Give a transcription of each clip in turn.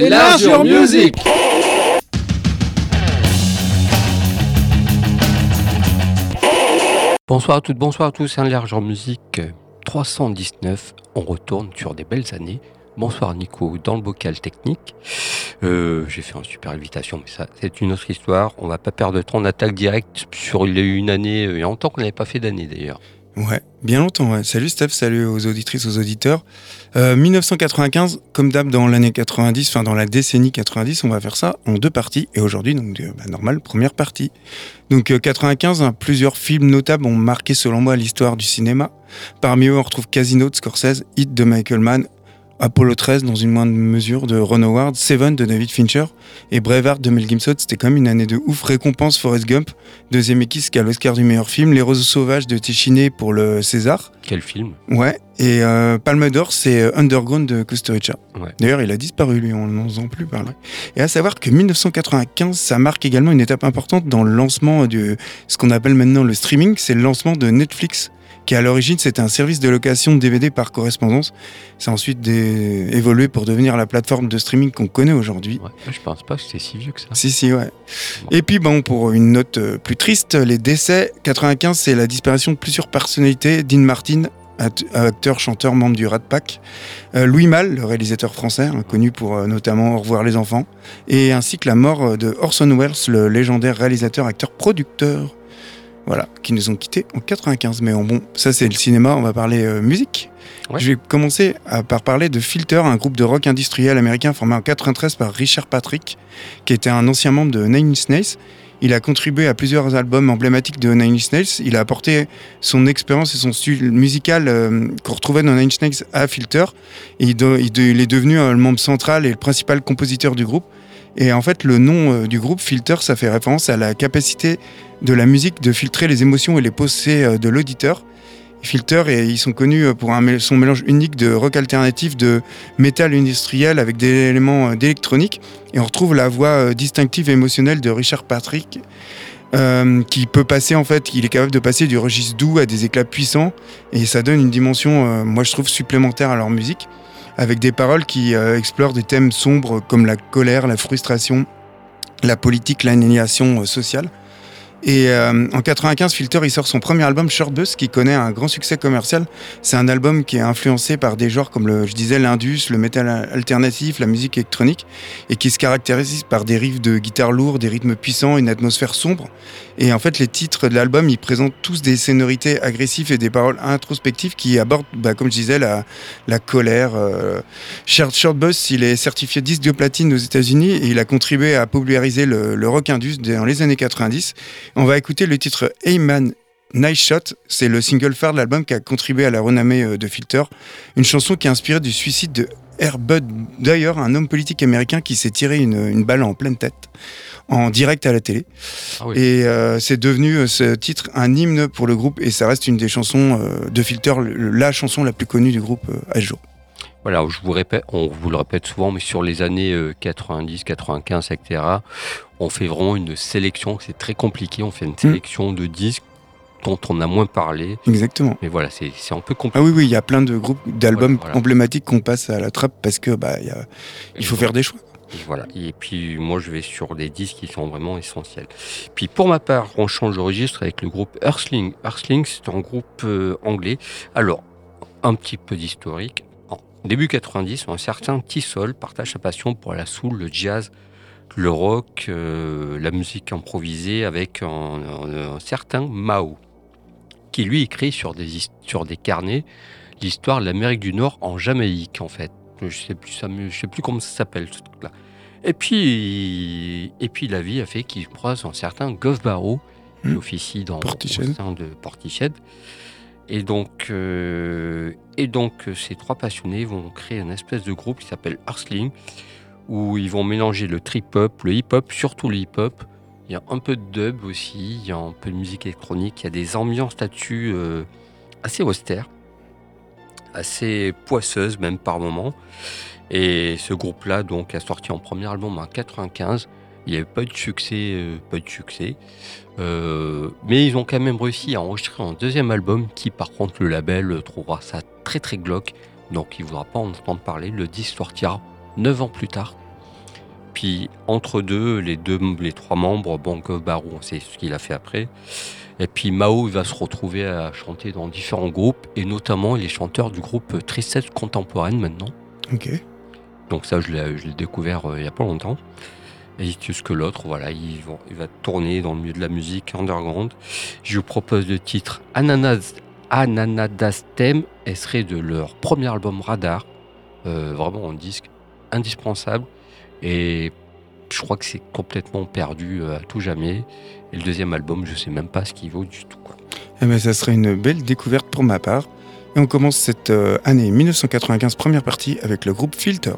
Music Bonsoir à toutes, bonsoir à tous, c'est Enlarge musique 319. On retourne sur des belles années. Bonsoir Nico, dans le bocal technique. Euh, j'ai fait une super invitation, mais ça, c'est une autre histoire. On va pas perdre de temps. On attaque direct sur une année. Il y a qu'on n'avait pas fait d'année d'ailleurs. Ouais, bien longtemps. Ouais. Salut Steph, salut aux auditrices, aux auditeurs. 1995, euh, comme d'hab dans l'année 90, enfin dans la décennie 90, on va faire ça en deux parties. Et aujourd'hui, donc euh, bah, normal, première partie. Donc 95, hein, plusieurs films notables ont marqué selon moi l'histoire du cinéma. Parmi eux, on retrouve Casino de Scorsese, Hit de Michael Mann, Apollo 13 dans une moindre mesure de Ron Howard, Seven de David Fincher et Braveheart de Mel Gibson. C'était quand même une année de ouf. Récompense Forrest Gump, deuxième équipe qui a l'Oscar du meilleur film. Les Roses Sauvages de Téchiné pour le César. Quel film? Ouais. Et euh, Palme d'Or, c'est euh, Underground de Kusturica. Ouais. D'ailleurs, il a disparu, lui, on n'en plus parler. Et à savoir que 1995, ça marque également une étape importante dans le lancement de ce qu'on appelle maintenant le streaming. C'est le lancement de Netflix qui à l'origine c'était un service de location de DVD par correspondance. Ça a ensuite évolué pour devenir la plateforme de streaming qu'on connaît aujourd'hui. Ouais, je pense pas que c'était si vieux que ça. Si, si, ouais. Et puis bon, pour une note euh, plus triste, les décès, 95, c'est la disparition de plusieurs personnalités. Dean Martin, acteur, chanteur, membre du Rat Pack. Euh, Louis Malle, le réalisateur français, hein, connu pour euh, notamment Au revoir les enfants. Et ainsi que la mort de Orson Welles, le légendaire réalisateur, acteur, producteur voilà, qui nous ont quittés en 95. Mais bon, ça c'est le cinéma, on va parler euh, musique. Je vais commencer par parler de Filter, un groupe de rock industriel américain formé en 93 par Richard Patrick, qui était un ancien membre de Nine Inch Nails. Il a contribué à plusieurs albums emblématiques de Nine Inch Nails. Il a apporté son expérience et son style musical euh, qu'on retrouvait dans Nine Inch Nails à Filter. il, est devenu un membre central et le principal compositeur du groupe. Et en fait, le nom euh, du groupe Filter, ça fait référence à la capacité de la musique de filtrer les émotions et les pensées euh, de l'auditeur. Filter, et ils sont connus euh, pour un, son mélange unique de rock alternatif, de métal industriel avec des éléments d'électronique. Et on retrouve la voix distinctive et émotionnelle de Richard Patrick, qui peut passer en fait, il est capable de passer du registre doux à des éclats puissants, et ça donne une dimension, moi je trouve, supplémentaire à leur musique avec des paroles qui euh, explorent des thèmes sombres comme la colère, la frustration, la politique, l'annihilation euh, sociale. Et euh, en 95, Filter, il sort son premier album Short Bus qui connaît un grand succès commercial. C'est un album qui est influencé par des genres comme le, je disais, l'indus, le métal alternatif, la musique électronique, et qui se caractérise par des riffs de guitare lourds, des rythmes puissants, une atmosphère sombre. Et en fait, les titres de l'album, ils présentent tous des sonorités agressives et des paroles introspectives qui abordent, bah, comme je disais, la, la colère. Euh. Short, Short Bus, il est certifié disque de platine aux États-Unis et il a contribué à populariser le, le rock indus dans les années 90. On va écouter le titre Hey Man, Nice Shot, c'est le single phare de l'album qui a contribué à la renommée euh, de Filter. Une chanson qui est inspirée du suicide de Bud d'ailleurs un homme politique américain qui s'est tiré une, balle en pleine tête en direct à la télé. Ah et euh, c'est devenu euh, ce titre un hymne pour le groupe et ça reste une des chansons de Filter, la chanson la plus connue du groupe à ce jour. Voilà, je vous répète, on vous le répète souvent, mais sur les années 90, 95, etc., on fait vraiment une sélection, c'est très compliqué, on fait une hmm. sélection de disques dont on a moins parlé. Exactement. Mais voilà, c'est un peu compliqué. Ah oui, oui, il y a plein de groupes, d'albums emblématiques qu'on passe à la trappe parce que bah, il faut faire des choix. voilà. Et puis moi, je vais sur des disques qui sont vraiment essentiels. Puis pour ma part, on change de registre avec le groupe Earthling. Earthling, c'est un groupe euh, anglais. Alors, un petit peu d'historique. Début 90, un certain Tissol partage sa passion pour la soul, le jazz, le rock, euh, la musique improvisée avec un, certain Mao, qui lui écrit sur des, sur des carnets l'histoire de l'Amérique du Nord en Jamaïque, en fait. Je sais plus, ça, je sais plus comment ça s'appelle, ce truc-là. Et puis, et puis la vie a fait qu'il croise un certain Goff Barrow, qui hmm. officie dans Portiched. sein de Portiched. Et donc, euh, donc, ces trois passionnés vont créer une espèce de groupe qui s'appelle Arsling, où ils vont mélanger le trip-hop, le hip-hop, surtout le hip-hop. Il y a un peu de dub aussi, il y a un peu de musique électronique, il y a des ambiances là-dessus euh, assez austères, assez poisseuses même par moments. Et ce groupe-là donc a sorti en premier album en 95. Il n'y avait pas eu de succès, euh, pas de succès. Euh, mais ils ont quand même réussi à enregistrer un deuxième album qui par contre le label trouvera ça très très glauque. Donc il ne voudra pas en entendre parler. Le disque sortira 9 ans plus tard puis entre deux, les deux, les trois membres, Banco Barou, c'est ce qu'il a fait après. Et puis Mao il va se retrouver à chanter dans différents groupes, et notamment il est chanteur du groupe Tristesse Contemporaine maintenant. Ok. Donc ça, je l'ai je l'ai découvert euh, il n'y a pas longtemps. Et plus que l'autre, voilà, il va, tourner dans le milieu de la musique underground. Je vous propose le titre Ananas, Ananadastem, et serait de leur premier album Radar, euh, vraiment un disque indispensable. Et je crois que c'est complètement perdu euh, à tout jamais. Et le deuxième album, je sais même pas ce qu'il vaut du tout. quoi. Eh ben, ça serait une belle découverte pour ma part. Et on commence cette euh, année 1995 première partie avec le groupe Filter.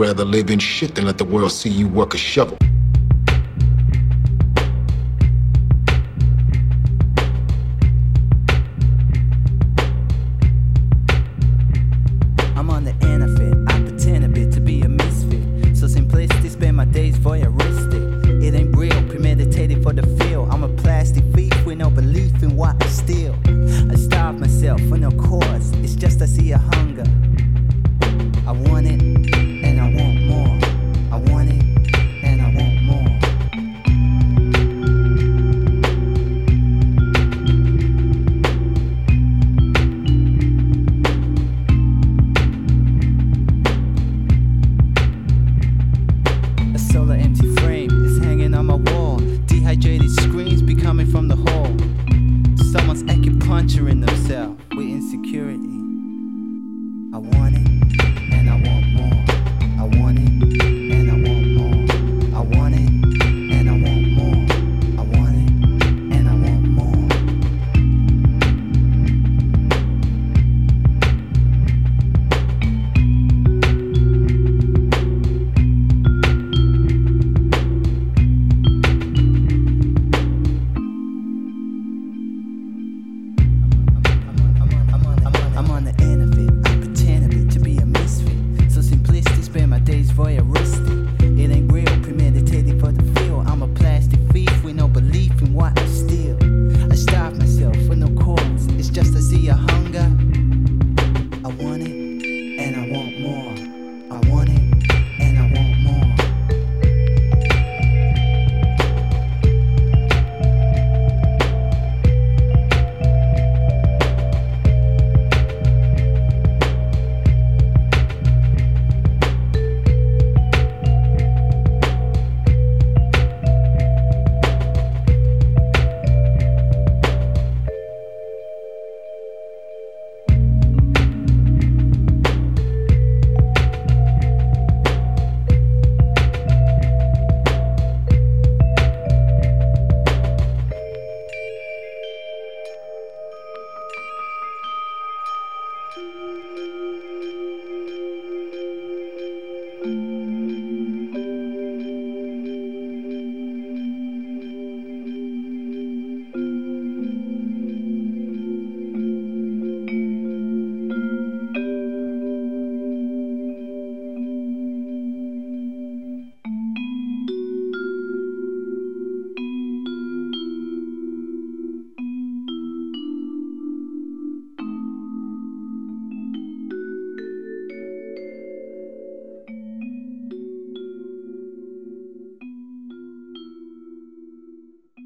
Rather live in shit than let the world see you work a shovel.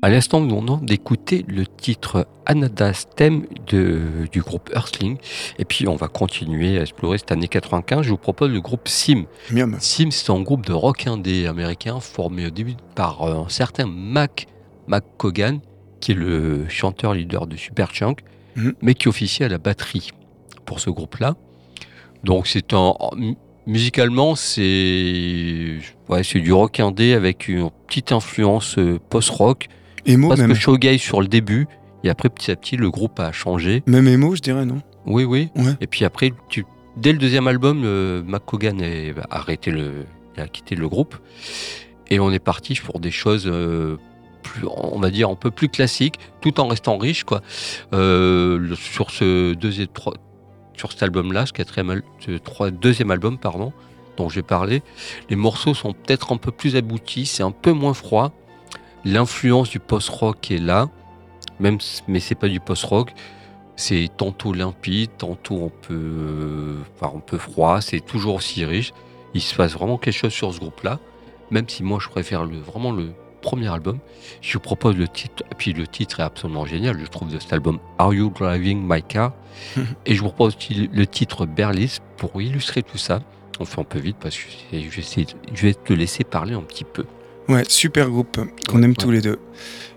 À l'instant, nous venons d'écouter le titre Anadas Theme de, du groupe Earthling. Et puis, on va continuer à explorer cette année 95. Je vous propose le groupe Sim. Miam. Sim, c'est un groupe de rock indé américain formé au début par euh, un certain Mac McCogan, qui est le chanteur-leader de Superchunk, Mhm. mais qui officie à la batterie pour ce groupe-là. Donc, c'est un. mu- Musicalement, c'est ouais, c'est du rock indé avec une petite influence euh, post-rock, Emo presque même. shoegaze sur le début. Et après, petit à petit, le groupe a changé. Même emo, je dirais, non Oui, oui. Ouais. Et puis après, tu- dès le deuxième album, euh, McCogan a arrêté le, il a quitté le groupe. Et on est parti pour des choses, euh, plus, on va dire, un peu plus classiques, tout en restant riche. Quoi. Euh, sur ce deuxième, trois- sur cet album-là, ce quatrième, ce trois- deuxième album, pardon, dont j'ai parlé, les morceaux sont peut-être un peu plus aboutis, c'est un peu moins froid. L'influence du post-rock est là, même, mais c'est pas du post-rock. C'est tantôt limpide, tantôt un peu, enfin, un peu froid. C'est toujours aussi riche. Il se passe vraiment quelque chose sur ce groupe-là, même si moi je préfère le, vraiment le premier album. Je vous propose le titre, et puis le titre est absolument génial, je trouve, de cet album Are You Driving My Car? Et je vous propose aussi le titre Berlis pour illustrer tout ça. On fait un peu vite parce que c'est- je vais, essayer de- je vais te laisser parler un petit peu. Ouais, super groupe qu'on aime ouais. tous les deux.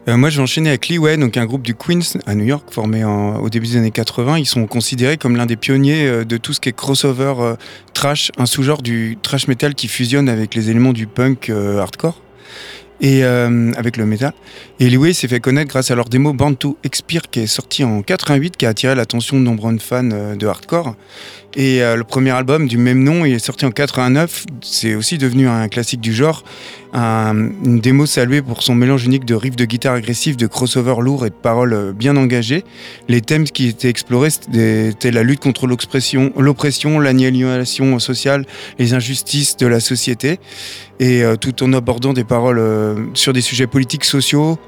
Euh, moi, je vais enchaîner avec Leeway, donc un groupe du Queens à New York, formé en- au début des années 80. Ils sont considérés comme l'un des pionniers euh, de tout ce qui est crossover euh, trash, un sous-genre du trash metal qui fusionne avec les éléments du punk euh, hardcore et euh, avec le metal. Et Leeway s'est fait connaître grâce à leur démo Born to Expire qui est sorti en 88, qui a attiré l'attention de nombreux fans de hardcore. Et euh, le premier album du même nom, est sorti en 89. C'est aussi devenu un classique du genre. Un- une démo saluée pour son mélange unique de riffs de guitare agressifs, de crossover lourds et de paroles euh, bien engagées. Les thèmes qui étaient explorés, c'était la lutte contre l'oppression, l'annihilation sociale, les injustices de la société. Et euh, tout en abordant des paroles sur des sujets politiques, sociaux.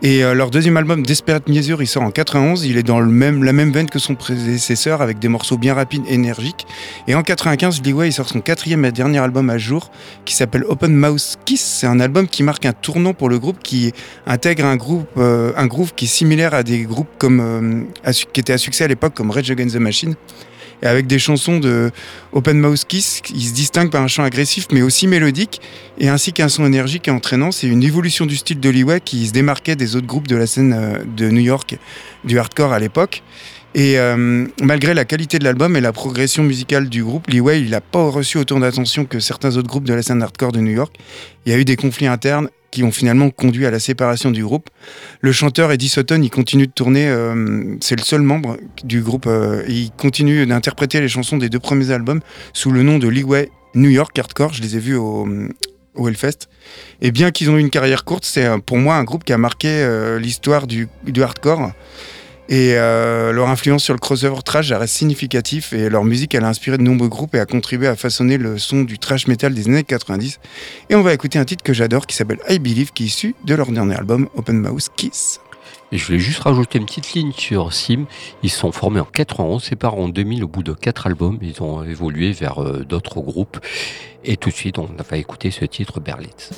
Et euh, leur deuxième album, Desperate Measure, il sort en 91. Il est dans le même, la même veine que son prédécesseur, avec des morceaux bien rapides, énergiques. Et en 95, Lee Way il sort son quatrième et dernier album à jour, qui s'appelle Open Mouse Kiss. C'est un album qui marque un tournant pour le groupe, qui intègre un groupe, euh, un groove qui est similaire à des groupes comme euh, qui étaient à succès à l'époque, comme Rage Against the Machine. Et avec des chansons de Open Mouse Kiss, il se distingue par un chant agressif, mais aussi mélodique et ainsi qu'un son énergique et entraînant. C'est une évolution du style de Leeway qui se démarquait des autres groupes de la scène euh, de New York, du hardcore à l'époque. Et euh, malgré la qualité de l'album et la progression musicale du groupe, Leeway, il n'a pas reçu autant d'attention que certains autres groupes de la scène hardcore de New York. Il y a eu des conflits internes qui ont finalement conduit à la séparation du groupe. Le chanteur Eddie Sutton, il continue de tourner, euh, c'est le seul membre du groupe, euh, il continue d'interpréter les chansons des deux premiers albums sous le nom de Leeway New York Hardcore. Je les ai vus au, au Hellfest. Et bien qu'ils ont eu une carrière courte, c'est euh, pour moi un groupe qui a marqué l'histoire du hardcore. Et euh, leur influence sur le crossover trash reste significatif et leur musique a inspiré de nombreux groupes et a contribué à façonner le son du trash metal des années 90. Et on va écouter un titre que j'adore qui s'appelle I Believe qui est issu de leur dernier album Open Mouse Kiss. Et je voulais juste rajouter une petite ligne sur Sim. Ils sont formés en 91, séparés en 2000 au bout de quatre albums. Ils ont évolué vers euh, d'autres groupes. Et tout de suite, on va écouter ce titre Berlitz.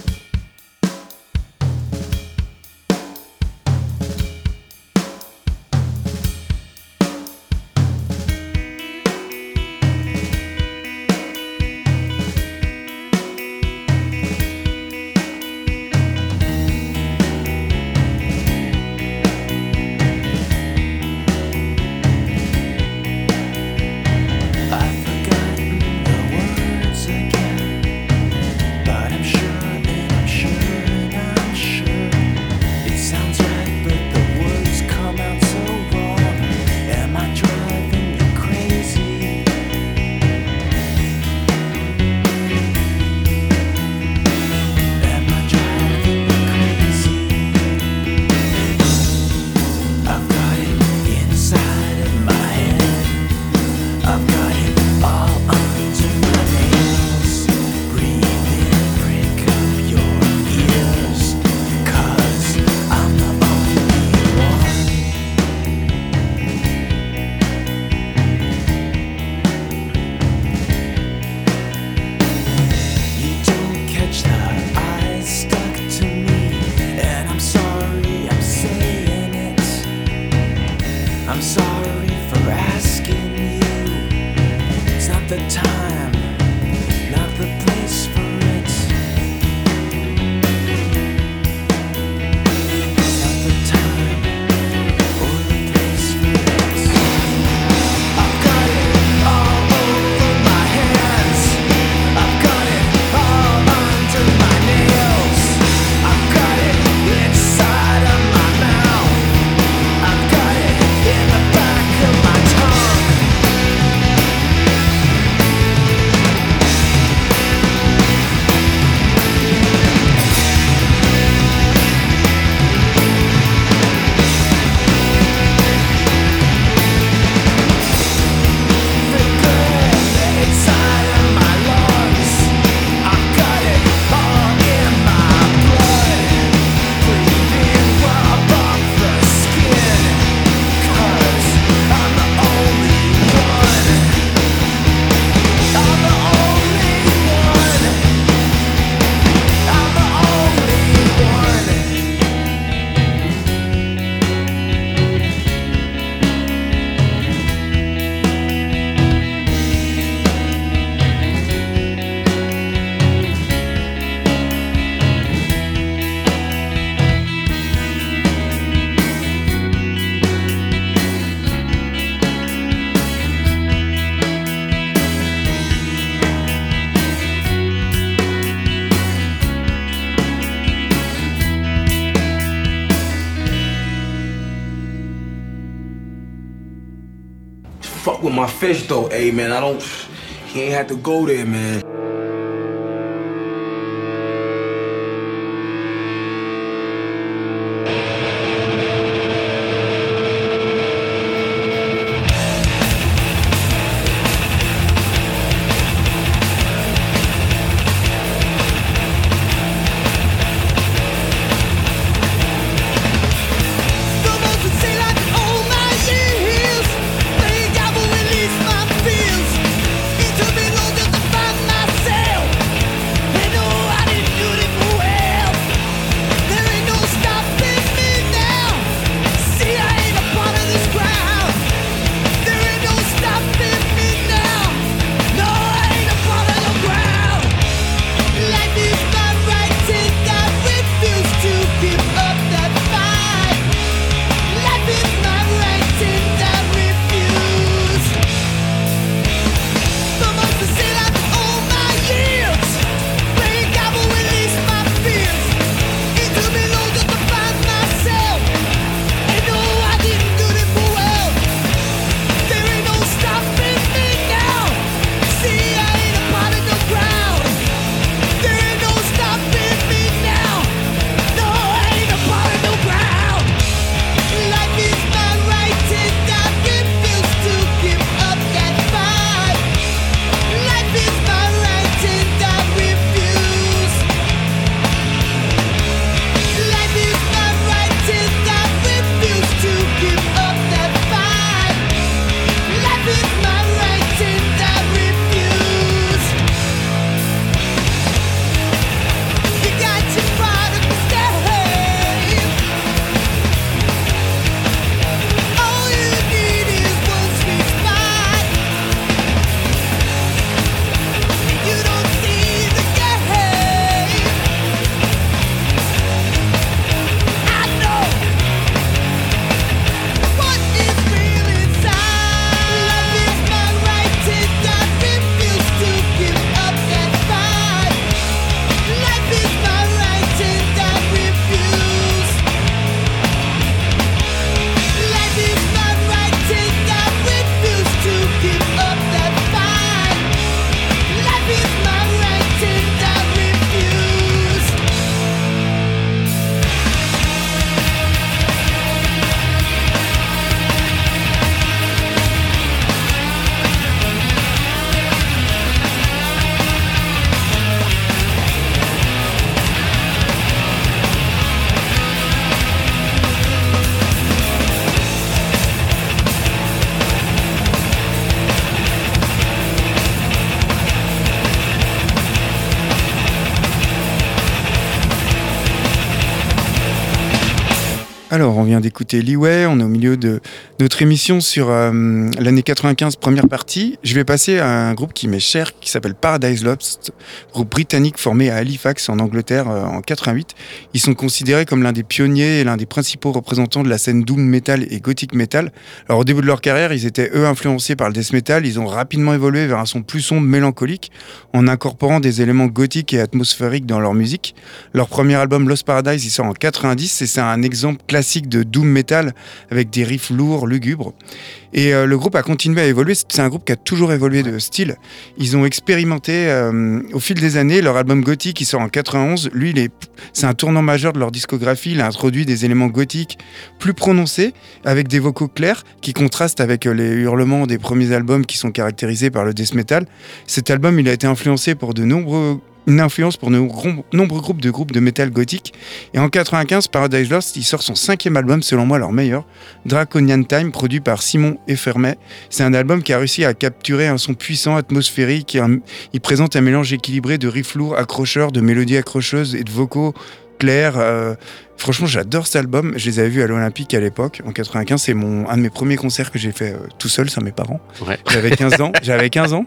Though, hey man. I don't. He ain't had to go there, man. Vient d'écouter Leeway, on est au milieu de notre émission sur euh, l'année 95, première partie. Je vais passer à un groupe qui m'est cher, qui s'appelle Paradise Lost, groupe britannique formé à Halifax, en Angleterre, euh, en 88. Ils sont considérés comme l'un des pionniers et l'un des principaux représentants de la scène doom metal et gothic metal. Alors, au début de leur carrière, ils étaient, eux, influencés par le death metal. Ils ont rapidement évolué vers un son plus sombre, mélancolique, en incorporant des éléments gothiques et atmosphériques dans leur musique. Leur premier album Lost Paradise, il sort en 90 et c'est un exemple classique de doom metal avec des riffs lourds, lugubres. Et euh, le groupe a continué à évoluer. C'est un groupe qui a toujours évolué de style. Ils ont expérimenté euh, au fil des années. Leur album gothique, qui sort en 91, lui, c'est un tournant majeur de leur discographie. Il a introduit des éléments gothiques plus prononcés, avec des vocaux clairs qui contrastent avec euh, les hurlements des premiers albums qui sont caractérisés par le death metal. Cet album, il a été influencé pour de nombreux une influence pour de grom- nombreux groupes de groupes de métal gothique. Et en 95, Paradise Lost, il sort son cinquième album, selon moi leur meilleur, Draconian Time, produit par Simon Effermet. C'est un album qui a réussi à capturer un son puissant, atmosphérique. et un- il présente un mélange équilibré de riffs lourds, accrocheurs, de mélodies accrocheuses et de vocaux clairs. euh, franchement, j'adore cet album. Je les avais vus à l'Olympique à l'époque, en 95. C'est mon un de mes premiers concerts que j'ai fait euh, tout seul sans mes parents. Ouais. J'avais 15 ans. J'avais 15 ans.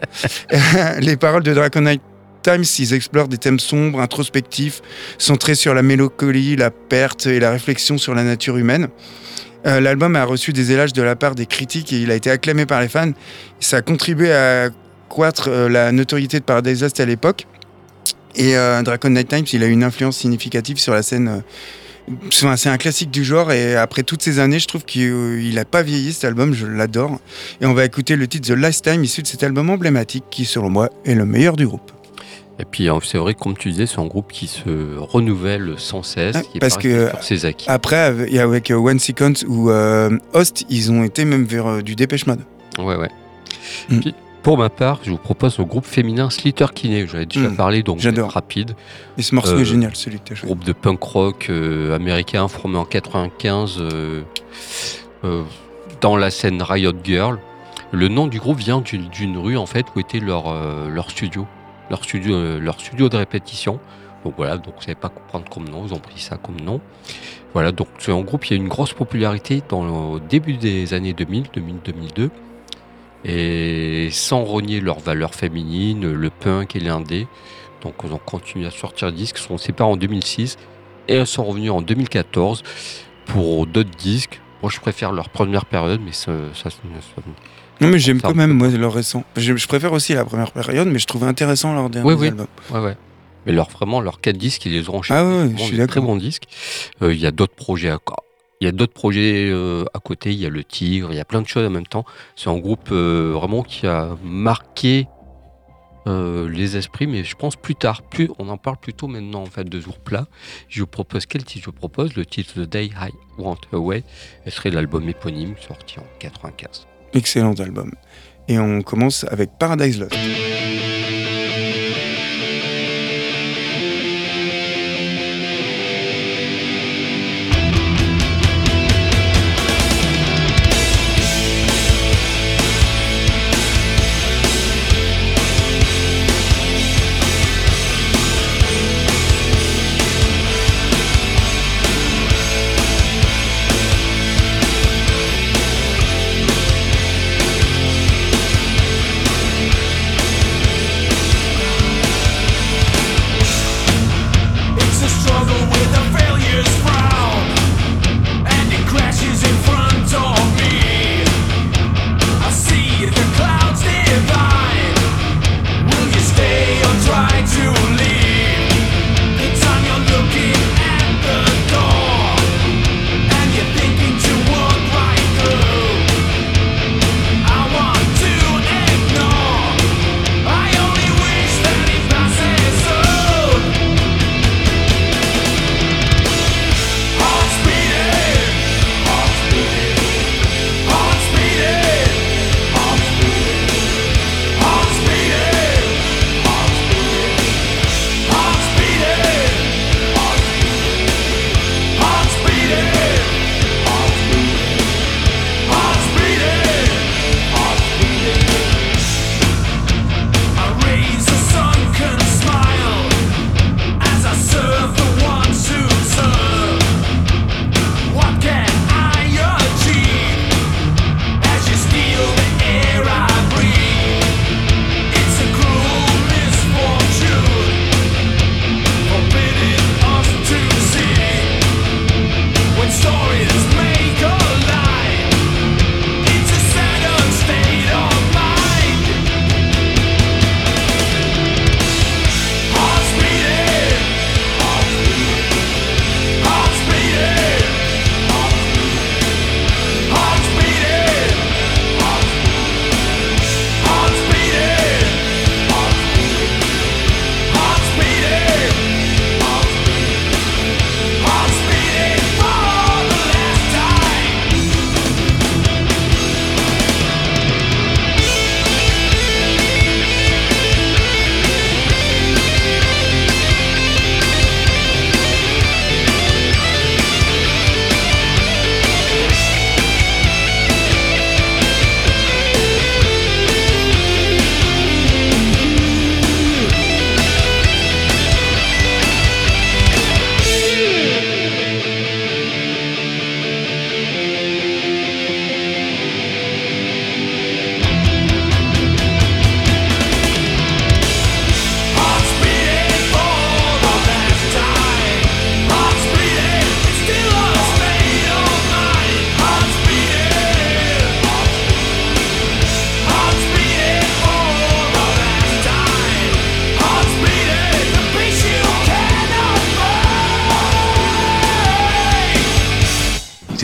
Les paroles de Draconite Times, ils explorent des thèmes sombres, introspectifs, centrés sur la mélancolie, la perte et la réflexion sur la nature humaine. Euh, L'album a reçu des éloges de la part des critiques et il a été acclamé par les fans. Ça a contribué à accroître euh, la notoriété de Paradise Lost à l'époque. Et euh, Dracon Night Times, il a eu une influence significative sur la scène euh, c'est un classique du genre et après toutes ces années, je trouve qu'il euh, il a pas vieilli cet album, je l'adore. Et on va écouter le titre The Last Time issu de cet album emblématique qui, selon moi, est le meilleur du groupe. Et puis euh, c'est vrai, comme tu disais, c'est un groupe qui se renouvelle sans cesse, Ouais, qui parce que- resté sur ses acquis. Après, avec, euh, One Second ou euh, Host, ils ont été même vers euh, du Dépêche Mode. Ouais, ouais. Mm. Puis, pour ma part, je vous propose le groupe féminin Slater Kinney. J'avais déjà Mm, parlé, donc rapide. Et ce morceau Euh, est génial, celui que tu as choisi. Groupe de punk rock euh, américain formé en 95 euh, euh, dans la scène Riot Girl. Le nom du groupe vient d'une rue en fait où était leur, leur studio, leur studio, euh, leur studio de répétition. Donc voilà, donc vous savez pas comprendre comme nom, ils ont pris ça comme nom. Voilà, donc c'est un groupe qui a une grosse popularité dans le début des années 2000, 2000-2002. Et sans renier leurs valeurs féminines, le punk et l'indé. Donc ils ont continué à sortir des disques, ils sont séparés en 2006 et elles sont revenues en 2014 pour d'autres disques. Moi je préfère leur première période, mais ça, ça, ça- Non, mais j'aime quand même, moi, leur récent. Je, je préfère aussi la première période, mais je trouve intéressant leur dernier Oui, oui. album. Ouais, ouais. Mais leur, vraiment, leurs quatre disques, ils les ont enchaînés. Ah ouais, je suis Très d'accord. bons disques. Euh, Il y a d'autres projets à il y a d'autres projets euh, à côté, il y a le Tigre, il y a plein de choses en même temps. C'est un groupe euh, vraiment qui a marqué euh, les esprits, mais je pense plus tard. Plus, on en parle plutôt maintenant en fait de ce groupe-là. Je vous propose quel titre je vous propose? Le titre The Day I Went Away, ce serait l'album éponyme sorti en 95. Excellent album. Et on commence avec Paradise Lost.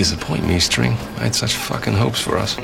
Disappoint me, String. I had such fucking hopes for us.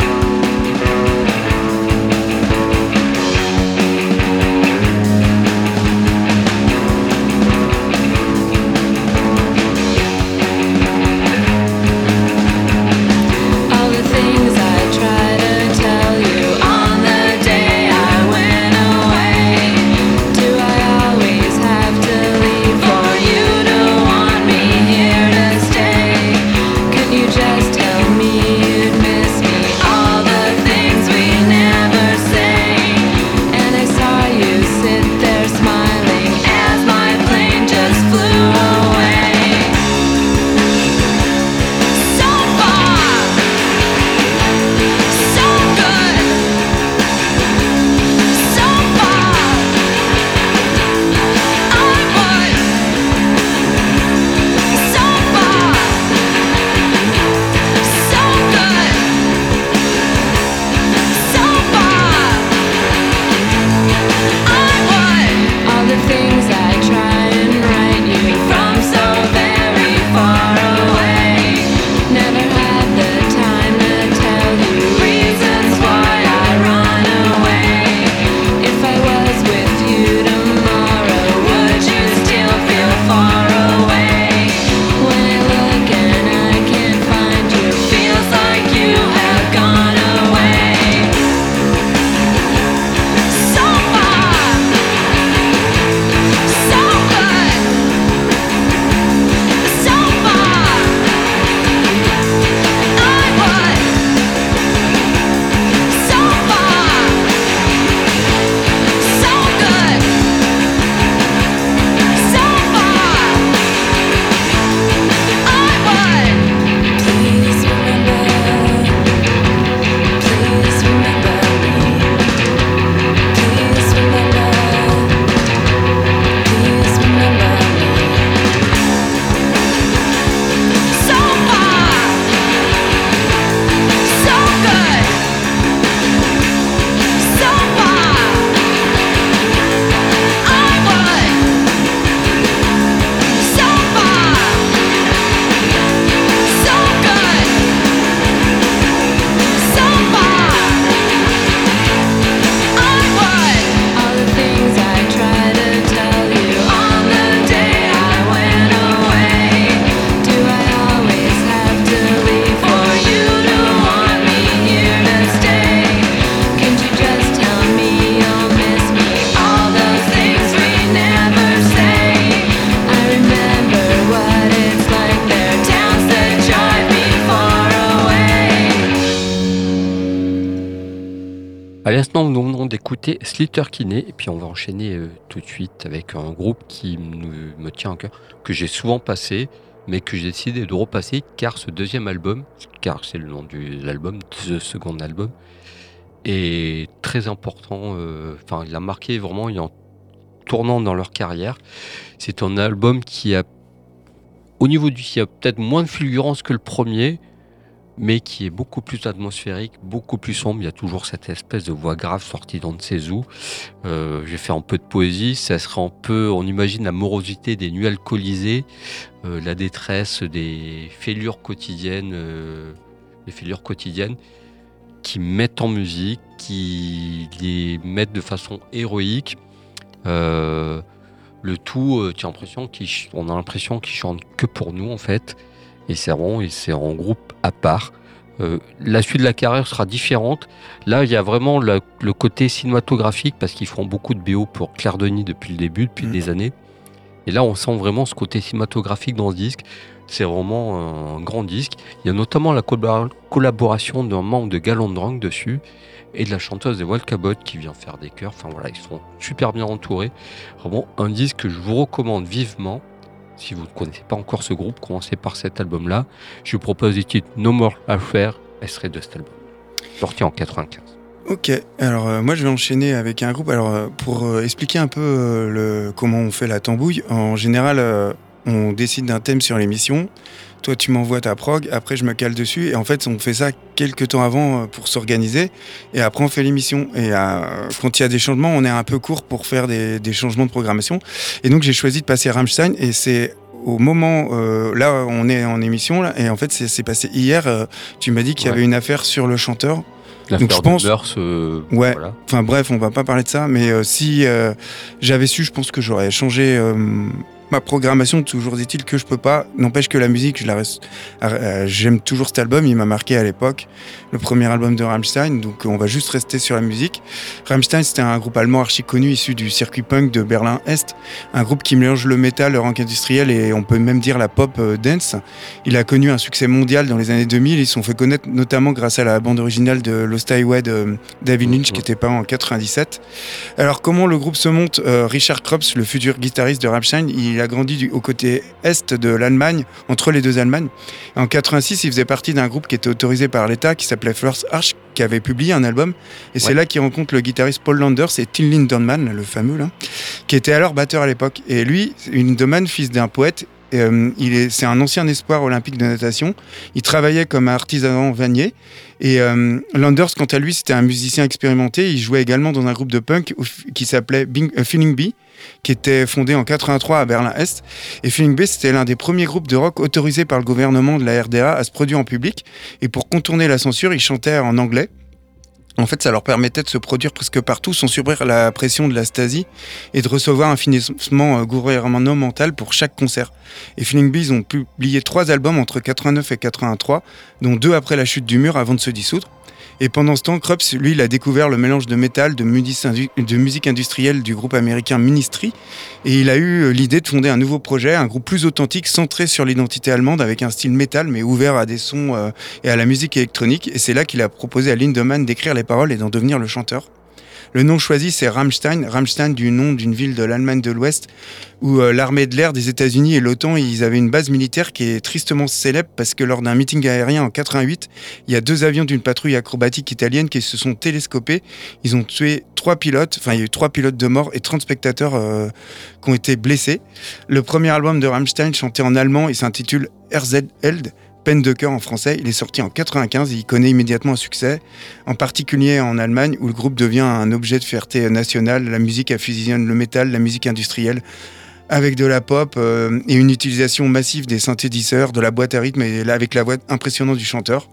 Slater Kinney, et puis on va enchaîner euh, tout de suite avec un groupe qui me, tient à cœur, que j'ai souvent passé, mais que j'ai décidé de repasser, car ce deuxième album, car c'est le nom de l'album, ce second album, est très important. euh, Enfin, il a marqué vraiment en tournant dans leur carrière. C'est un album qui a, au niveau du, qui a peut-être moins de fulgurance que le premier, mais qui est beaucoup plus atmosphérique, beaucoup plus sombre. Il y a toujours cette espèce de voix grave sortie d'on ne sait où. Euh, J'ai fait un peu de poésie, ça sera un peu, on imagine la morosité des nuits alcoolisées, euh, la détresse des fêlures quotidiennes, euh, les fêlures quotidiennes qui mettent en musique, qui les mettent de façon héroïque. Le tout, tu as a l'impression qu'ils chantent que pour nous en fait. Et c'est en groupe à part. Euh, la suite de la carrière sera différente. Là, il y a vraiment le, le côté cinématographique parce qu'ils font beaucoup de BO pour Claire Denis depuis le début, depuis Mm. des années. Et là, on sent vraiment ce côté cinématographique dans ce disque. C'est vraiment un grand disque. Il y a notamment la collab- collaboration d'un membre de Galant Drunk dessus et de la chanteuse des Walkabot qui vient faire des chœurs. Enfin voilà, ils sont super bien entourés. Vraiment un disque que je vous recommande vivement. Si vous ne connaissez pas encore ce groupe, commencez par cet album-là. Je vous propose le titre No More Affair, extrait de cet album. Sorti en 95. Ok, alors euh, moi je vais enchaîner avec un groupe. Alors euh, pour euh, expliquer un peu comment on fait la tambouille, en général on décide d'un thème sur l'émission. Toi tu m'envoies ta prog, après je me cale dessus et en fait on fait ça quelques temps avant euh, pour s'organiser et après on fait l'émission. Et euh, quand il y a des changements, on est un peu court pour faire des, des changements de programmation. Et donc j'ai choisi de passer Rammstein et c'est au moment, euh, là, on est en émission, là, et en fait, c'est passé hier. euh, tu m'as dit qu'il y Ouais. avait une affaire sur le chanteur. L'affaire je pense- Meurs, euh, Ouais. voilà. Enfin bref, on va pas parler de ça, mais si j'avais su, je pense que j'aurais changé ma programmation. Toujours est-il que je peux pas. N'empêche que la musique, je la reste. euh, J'aime toujours cet album. Il m'a marqué à l'époque, le premier album de Rammstein. Donc on va juste rester sur la musique. Rammstein, c'était un groupe allemand archi connu issu du circuit punk de Berlin Est, un groupe qui mélange le métal, le rock industriel et on peut même dire la pop euh, dance. Il a connu un succès mondial dans les années 2000. Ils se sont fait connaître notamment grâce à la bande originale de Lost Highway de David Lynch, qui était pas en 97. Alors, comment le groupe se monte Euh, Richard Kropf, le futur guitariste de Rammstein, il a grandi du, au côté est de l'Allemagne, entre les deux Allemagnes. En 86, il faisait partie d'un groupe qui était autorisé par l'État, qui s'appelait First Arch, qui avait publié un album. Et c'est là qu'il rencontre le guitariste Paul Landers et Till Lindemann, le fameux, là, qui était alors batteur à l'époque. Et lui, Lindemann, fils d'un poète, euh, il est, c'est un ancien espoir olympique de natation. Il travaillait comme artisan vannier. Et euh, Landers, quant à lui, c'était un musicien expérimenté. Il jouait également dans un groupe de punk qui s'appelait Bing- euh, Feeling Bee, qui était fondé en 83 à Berlin-Est. Et Feeling Bee, c'était l'un des premiers groupes de rock autorisés par le gouvernement de la RDA à se produire en public. Et pour contourner la censure, ils chantaient en anglais. En fait, ça leur permettait de se produire presque partout sans subir la pression de la Stasi et de recevoir un financement euh, gouvernemental pour chaque concert. Et Feeling Bee, ils ont publié trois albums entre 89 et 83, dont deux après la chute du mur avant de se dissoudre. Et pendant ce temps, Krups, lui, il a découvert le mélange de métal, de, musique industrielle du groupe américain Ministry. Et il a eu euh, l'idée de fonder un nouveau projet, un groupe plus authentique, centré sur l'identité allemande, avec un style métal, mais ouvert à des sons euh, et à la musique électronique. Et c'est là qu'il a proposé à Lindemann d'écrire les paroles et d'en devenir le chanteur. Le nom choisi, c'est Rammstein. Rammstein du nom d'une ville de l'Allemagne de l'Ouest où euh, l'armée de l'air des États-Unis et l'OTAN, ils avaient une base militaire qui est tristement célèbre parce que lors d'un meeting aérien en 88, il y a deux avions d'une patrouille acrobatique italienne qui se sont télescopés. Ils ont tué trois pilotes, enfin il y a eu trois pilotes de mort et 30 spectateurs euh, qui ont été blessés. Le premier album de Rammstein chanté en allemand, il s'intitule Herzheld. Peine de cœur en français, il est sorti en 95 et il connaît immédiatement un succès, en particulier en Allemagne où le groupe devient un objet de fierté nationale. La musique fusionne le métal, la musique industrielle, avec de la pop euh, et une utilisation massive des synthétiseurs, de la boîte à rythme et avec la voix impressionnante du chanteur.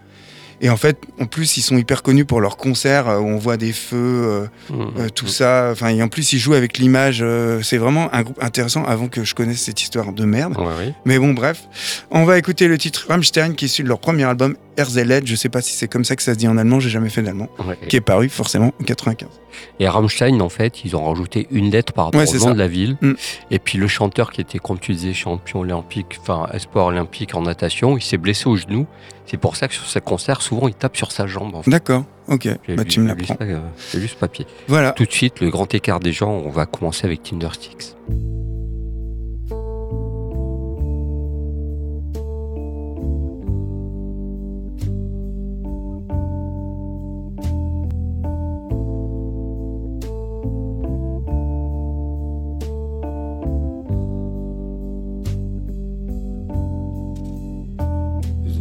Et en fait, en plus, ils sont hyper connus pour leurs concerts euh, où on voit des feux, euh, Mmh. euh, tout ça. Enfin, et en plus, ils jouent avec l'image. euh, c'est vraiment un groupe intéressant avant que je connaisse cette histoire de merde. Ouais. Mais bon, bref. On va écouter le titre Rammstein qui est issu de leur premier album Herzled. Je sais pas si c'est comme ça que ça se dit en allemand, j'ai jamais fait d'allemand. Ouais. Qui est paru forcément en 95. Et Rammstein, en fait, ils ont rajouté une lettre par rapport Ouais, au c'est nom ça. de la ville. Mm. Et puis le chanteur qui était, comme tu disais, champion olympique, enfin espoir olympique en natation, il s'est blessé au genou. C'est pour ça que sur ses concerts, souvent, il tape sur sa jambe. En fait. D'accord, ok. Bah, lu- tu me l'apprends. euh, J'ai lu ce papier. Voilà. Tout de suite, le grand écart des gens, on va commencer avec Tindersticks. There's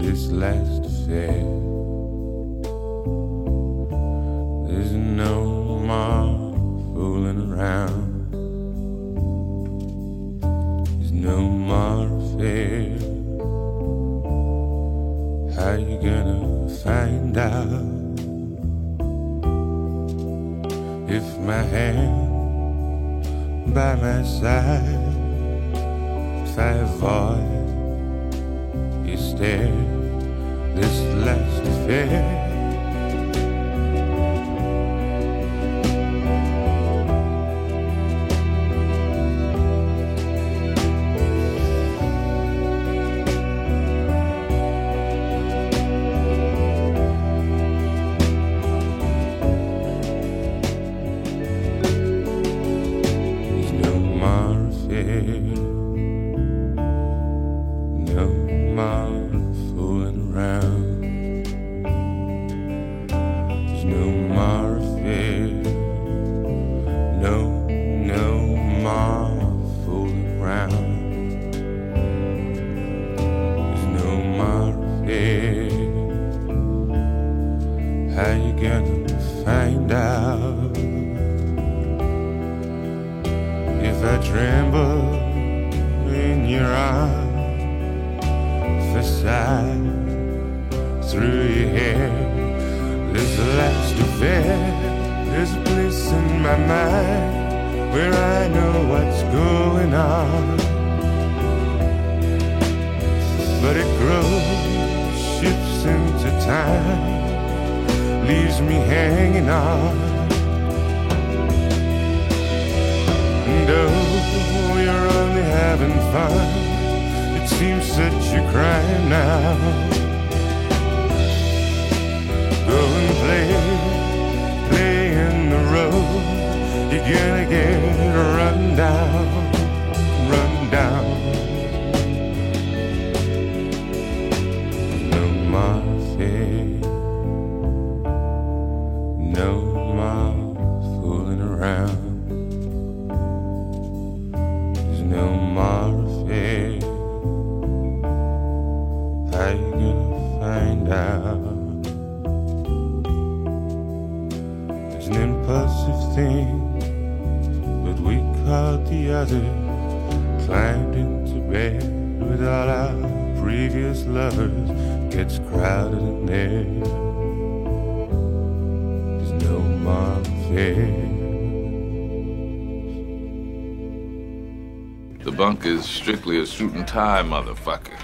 this last affair. There's no more fooling around. There's no more fear. How you gonna find out if my hand by my side? If I avoid you stare this last affair. Suit and tie, motherfucker.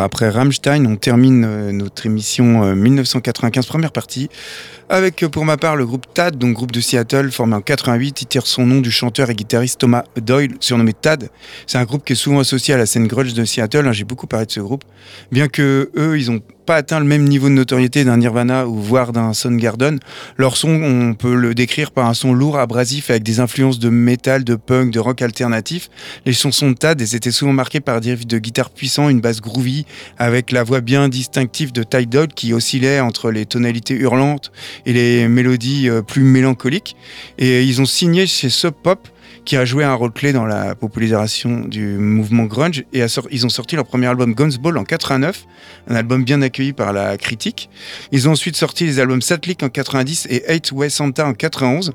Après Rammstein, on termine euh, notre émission euh, 1995 première partie avec, euh, pour ma part, le groupe Tad, donc groupe de Seattle formé en 88. Il tire son nom du chanteur et guitariste Thomas Doyle, surnommé Tad. C'est un groupe qui est souvent associé à la scène grunge de Seattle. hein, J'ai beaucoup parlé de ce groupe, bien que eux, ils ont pas atteint le même niveau de notoriété d'un Nirvana ou voire d'un Soundgarden. Leur son, on peut le décrire par un son lourd, abrasif, avec des influences de métal, de punk, de rock alternatif. Les chansons de Tad étaient souvent marquées par des riffs de guitare puissants, une basse groovy, avec la voix bien distinctive de Ty Dodd qui oscillait entre les tonalités hurlantes et les mélodies euh, plus mélancoliques. Et ils ont signé chez Sub Pop qui a joué un rôle clé dans la popularisation du mouvement grunge et ils ont sorti leur premier album Guns Ball en 89, un album bien accueilli par la critique. Ils ont ensuite sorti les albums Satlick en 90 et Eight Way Santa en 91.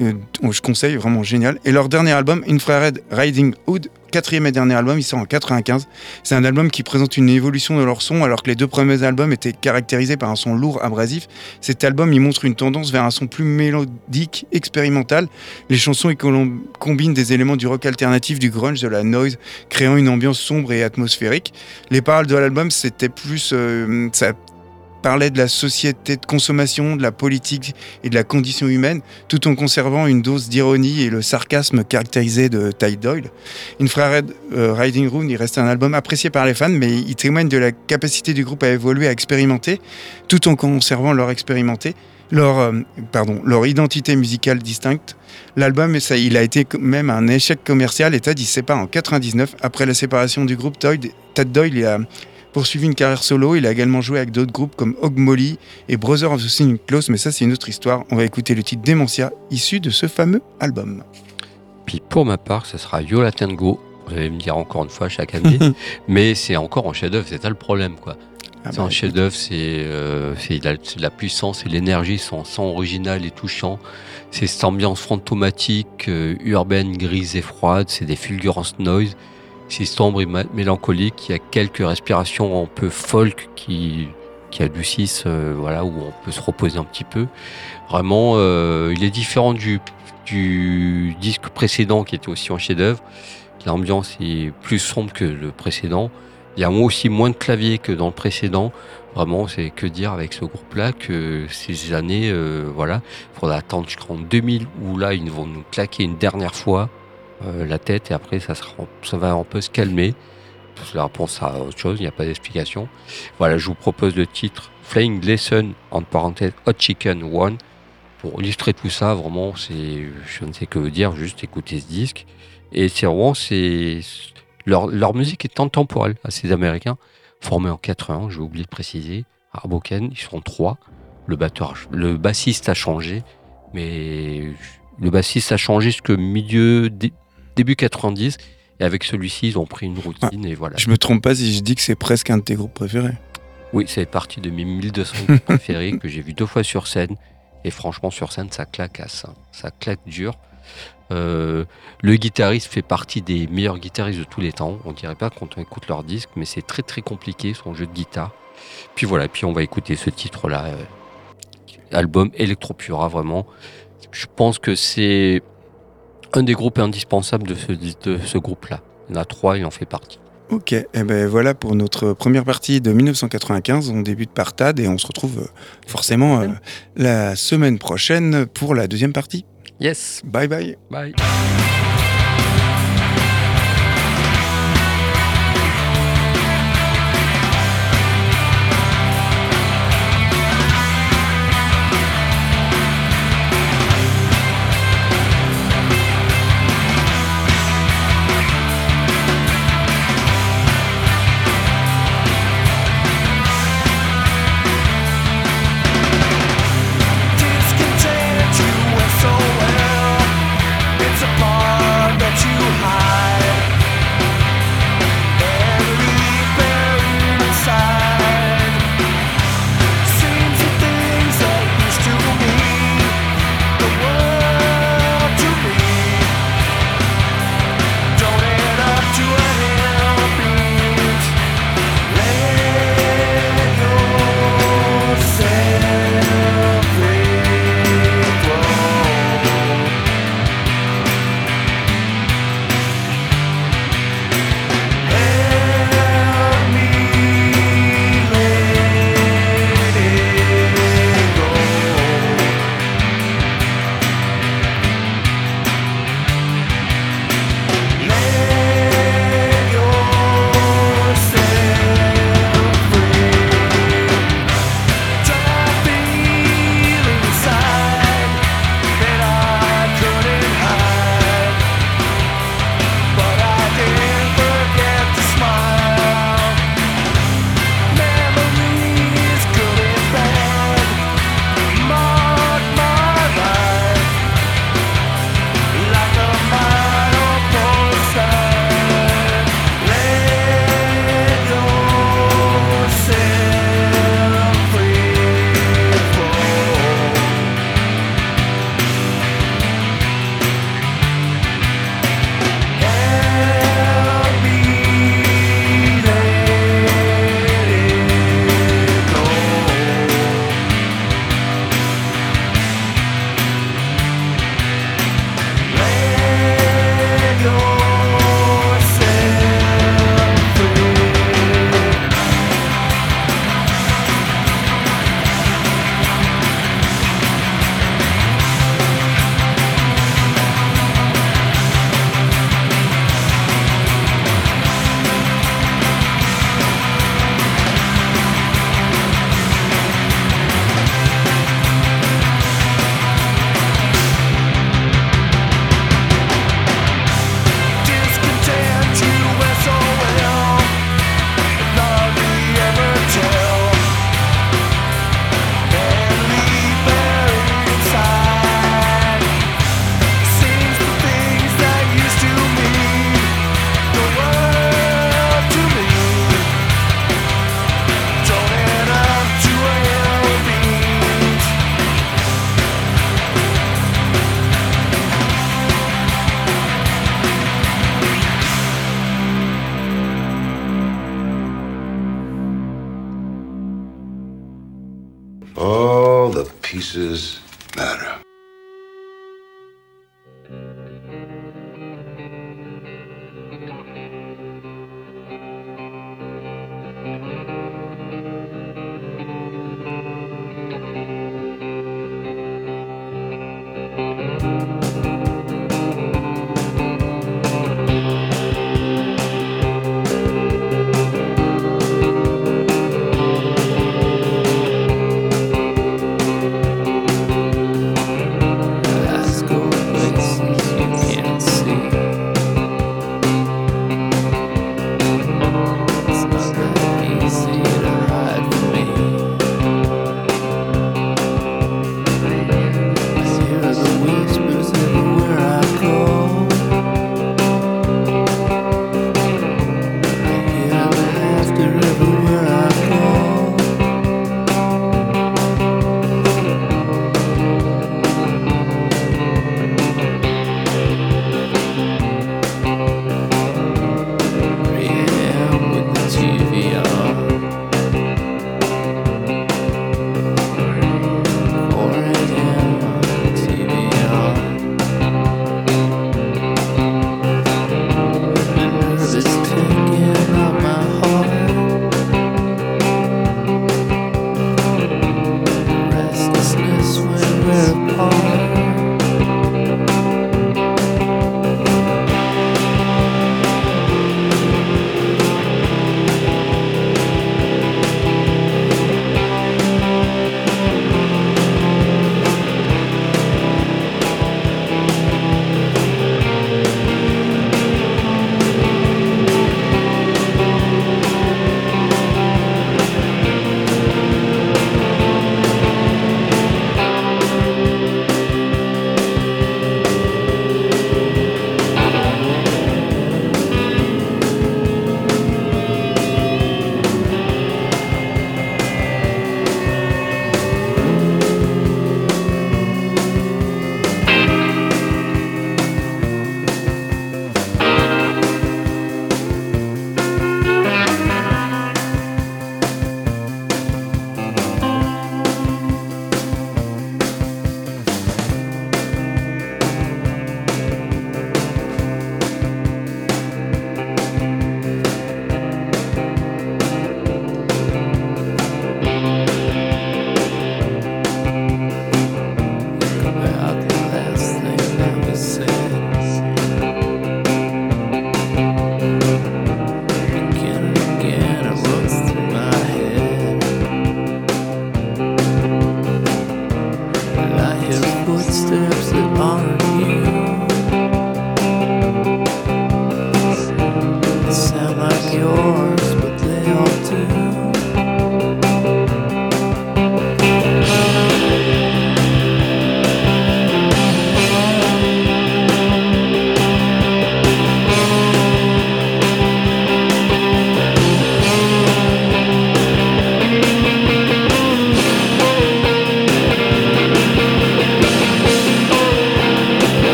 Euh, je conseille, vraiment génial. Et leur dernier album, Infrared Riding Hood, quatrième et dernier album, il sort en 95. C'est un album qui présente une évolution de leur son, alors que les deux premiers albums étaient caractérisés par un son lourd, abrasif. Cet album, il montre une tendance vers un son plus mélodique, expérimental. Les chansons, ils combinent des éléments du rock alternatif, du grunge, de la noise, créant une ambiance sombre et atmosphérique. Les paroles de l'album, c'était plus... euh, ça parlait de la société de consommation, de la politique et de la condition humaine, tout en conservant une dose d'ironie et le sarcasme caractérisé de Ty Doyle. Infrared euh, Riding Room, il reste un album apprécié par les fans, mais il témoigne de la capacité du groupe à évoluer, à expérimenter, tout en conservant leur expérimenté, leur, euh, pardon, leur identité musicale distincte. L'album, il a été même un échec commercial et Tad il se sépare en 99. Après la séparation du groupe, Tad Doyle a poursuivi une carrière solo. Il a également joué avec d'autres groupes comme Hog Molly et Brother of the Singing Close, mais ça c'est une autre histoire. On va écouter le titre Dementia, issu de ce fameux album. Puis pour ma part, ce sera Yola Tango. Vous allez me dire encore une fois chaque année, mais c'est encore en chef-d'œuvre, c'est ça le problème, quoi. Ah c'est bah, un chef-d'œuvre, c'est euh, la- puissance, de l'énergie, un son original et touchant. C'est cette ambiance fantomatique, euh, urbaine, grise et froide. C'est des fulgurances noise. C'est sombre et mélancolique. Il y a quelques respirations un peu folk qui qui adoucissent, euh, voilà, où on peut se reposer un petit peu. Vraiment, euh, il est différent du du disque précédent qui était aussi un chef-d'œuvre. L'ambiance est plus sombre que le précédent. Il y a aussi moins de claviers que dans le précédent. Vraiment, c'est que dire avec ce groupe-là que ces années, euh, voilà, il faudra attendre jusqu'en 2000 où là, ils vont nous claquer une dernière fois euh, la tête et après, ça, va un peu se calmer. C'est la réponse à autre chose, il n'y a pas d'explication. Voilà, je vous propose le titre Flying Lesson, en parenthèse Hot Chicken One. Pour illustrer tout ça, vraiment, c'est, je ne sais que dire, juste écouter ce disque. Et c'est vraiment, c'est, leur, leur musique est intemporelle à ces Américains, formés en 80, j'ai oublié de préciser. À Hoboken, ils sont trois. Le batteur, le bassiste a changé, mais le bassiste a changé jusque milieu, début 90. Et avec celui-ci, ils ont pris une routine et voilà. Je me trompe pas si je dis que c'est presque un de tes groupes préférés. Oui, c'est partie de mes 1200 groupes préférés que j'ai vu deux fois sur scène. Et franchement, sur scène, ça claque à ça. Ça claque dur. Euh, le guitariste fait partie des meilleurs guitaristes de tous les temps. On dirait pas quand on écoute leur disque, mais c'est très très compliqué son jeu de guitare. Puis voilà, puis on va écouter ce titre-là, euh, album Electropura, vraiment. Je pense que c'est un des groupes indispensables de ce, de ce groupe-là. Il y en a trois, il en fait partie. Ok, et ben voilà pour notre première partie de 1995. On débute par Tad et on se retrouve euh, forcément euh, la semaine prochaine pour la deuxième partie. Yes, Bye bye. bye.